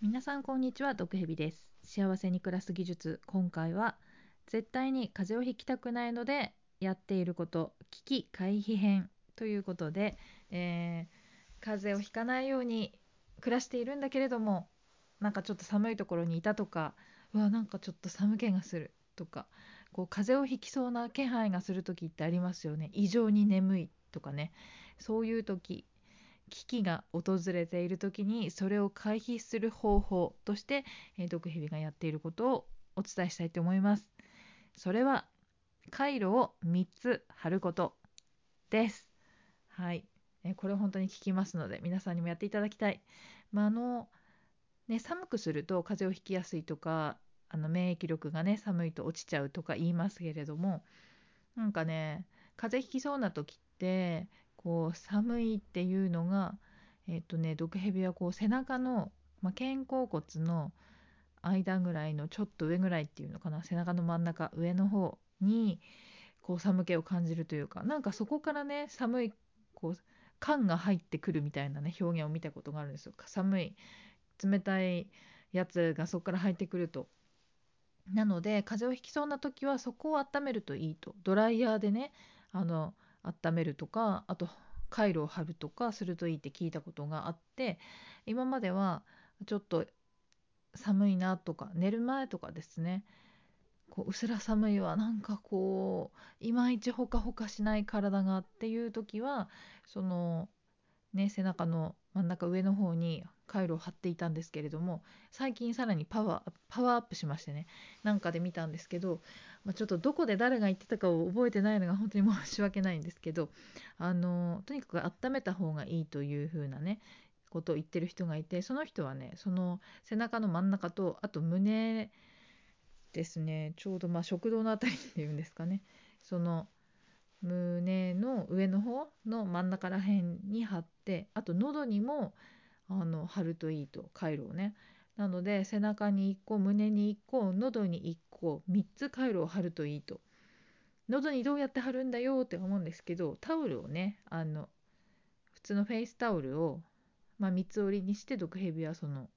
皆さんこんにちは毒蛇です。幸せに暮らす技術。今回は絶対に風邪をひきたくないのでやっていること危機回避編ということで、えー、風邪をひかないように暮らしているんだけれどもなんかちょっと寒いところにいたとかうわなんかちょっと寒気がするとかこう風邪をひきそうな気配がする時ってありますよね。異常に眠いとかね。そういう時危機が訪れている時にそれを回避する方法として、えー、毒蛇がやっていることをお伝えしたいと思います。それは回路を3つ貼ることです。はい、えー、これ本当に効きますので皆さんにもやっていただきたい。まあ、あのね、寒くすると風邪をひきやすいとかあの免疫力がね寒いと落ちちゃうとか言いますけれどもなんかね風邪ひきそうな時ってこう寒いっていうのがえっ、とね毒蛇はこう背中の、まあ、肩甲骨の間ぐらいのちょっと上ぐらいっていうのかな背中の真ん中上の方にこう寒気を感じるというかなんかそこからね寒いこう缶が入ってくるみたいなね表現を見たことがあるんですよ。寒い冷たいやつがそこから入ってくると。なので風邪をひきそうな時はそこを温めるといいと。ドライヤーでねあの温めるとかあとカイロを貼るとかするといいって聞いたことがあって今まではちょっと寒いなとか寝る前とかですねこううすら寒いわなんかこういまいちほかほかしない体がっていう時はそのね背中の真ん中上の方に回路を貼っていたんですけれども最近さらにパワーパワーアップしましてねなんかで見たんですけど、まあ、ちょっとどこで誰が言ってたかを覚えてないのが 本当に申し訳ないんですけどあのとにかく温めた方がいいという風なねことを言ってる人がいてその人はねその背中の真ん中とあと胸ですねちょうどまあ食道の辺りっていうんですかねその胸の上の方の真ん中ら辺に貼ってあと喉にもあの貼るといいとカイロをね。なので背中に1個胸に1個喉に1個3つカイロを貼るといいと。喉にどうやって貼るんだよって思うんですけどタオルをねあの普通のフェイスタオルを、まあ、3つ折りにしてで僕はその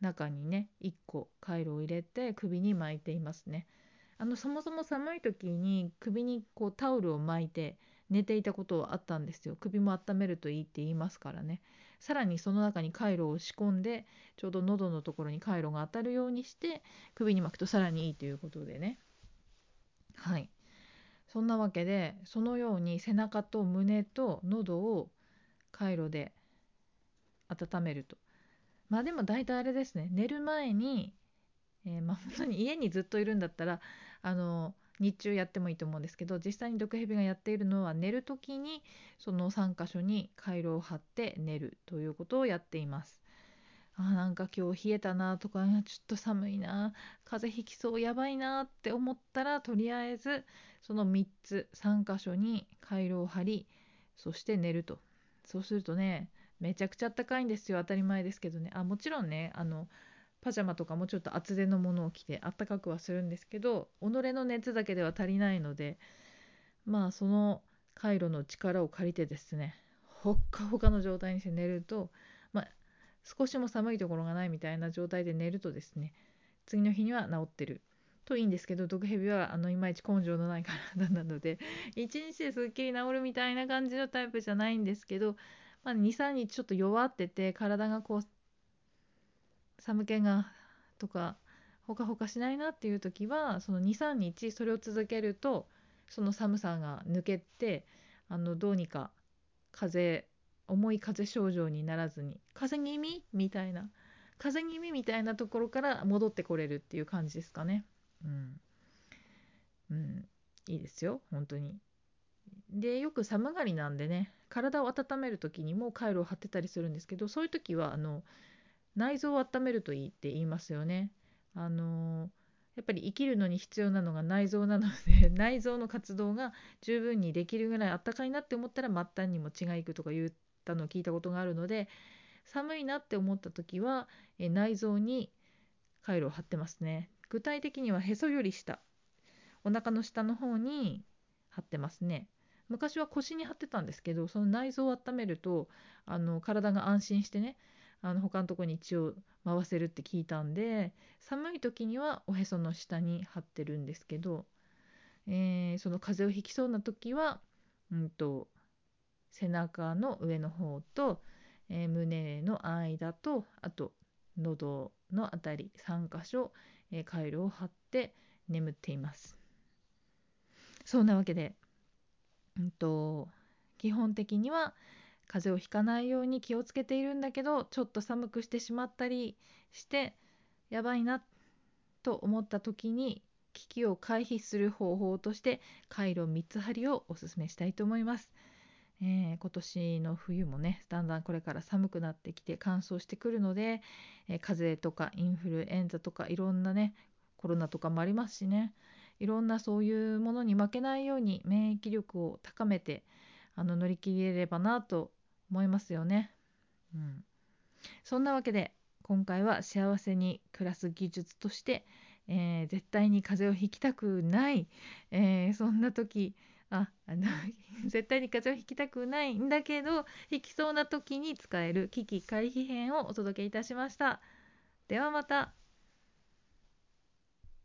中にね1個カイロを入れて首に巻いていますね。あのそもそも寒い時に首にこうタオルを巻いて寝ていたことはあったんですよ。首も温めるといいって言いますからね。さらにその中にカイロを仕込んでちょうど喉のところにカイロが当たるようにして首に巻くとさらにいいということでね。はい。そんなわけでそのように背中と胸と喉をカイロで温めると。まあでも大体あれですね。寝る前に、えー、まあ本当に家にずっといるんだったらあの日中やってもいいと思うんですけど実際に毒蛇がやっているのは寝る時にその3箇所に回路を貼って寝るということをやっています。あなんか今日冷えたなとかちょっと寒いな風邪ひきそうやばいなって思ったらとりあえずその3つ3箇所に回路を貼りそして寝ると。そうするとねめちゃくちゃあったかいんですよ。当たり前ですけどね。あもちろんねあのパジャマとかもちょっと厚手のものを着てあったかくはするんですけど己の熱だけでは足りないのでまあその回路の力を借りてですねほっかほかの状態にして寝ると、まあ、少しも寒いところがないみたいな状態で寝るとですね次の日には治ってるといいんですけど毒蛇はあのいまいち根性のない体なので 1日ですっきり治るみたいな感じのタイプじゃないんですけど、まあ、23日ちょっと弱ってて体がこう寒気がとかほかほかしないなっていう時はその23日それを続けるとその寒さが抜けてあのどうにか風重い風邪症状にならずに風邪気味みたいな風邪気味みたいなところから戻ってこれるっていう感じですかね。うん、うん、いいですよ本当に。でよく寒がりなんでね体を温める時にもカイロを張ってたりするんですけどそういう時はあの内臓を温めるといいって言いますよね。あのやっぱり生きるのに必要なのが内臓なので 内臓の活動が十分にできるぐらいあったかいなって思ったら末端にも血がいくとか言ったのを聞いたことがあるので寒いなって思った時はえ内臓に回路を貼ってますね。具体的にはへそより下。お腹の下の方に貼ってますね。昔は腰に貼ってたんですけどその内臓を温めるとあの体が安心してねあの他のとこに血を回せるって聞いたんで寒い時にはおへその下に貼ってるんですけど、えー、その風邪をひきそうな時は、うんと、背中の上の方と、えー、胸の間とあと喉の辺り3箇所、えー、カイロを貼って眠っています。そんなわけで、うんと、基本的には風邪をひかないように気をつけているんだけどちょっと寒くしてしまったりしてやばいなと思った時に危機を回避する方法としてカイロ3つ針をおすすめしたいと思います。えー、今年の冬もねだんだんこれから寒くなってきて乾燥してくるので、えー、風邪とかインフルエンザとかいろんなねコロナとかもありますしねいろんなそういうものに負けないように免疫力を高めてあの乗り切れればなと思いますよね。うん、そんなわけで今回は幸せに暮らす技術として、えー、絶対に風邪をひきたくない、えー、そんな時ああの 絶対に風邪をひきたくないんだけどひきそうな時に使える危機回避編をお届けいたしました。ではまた。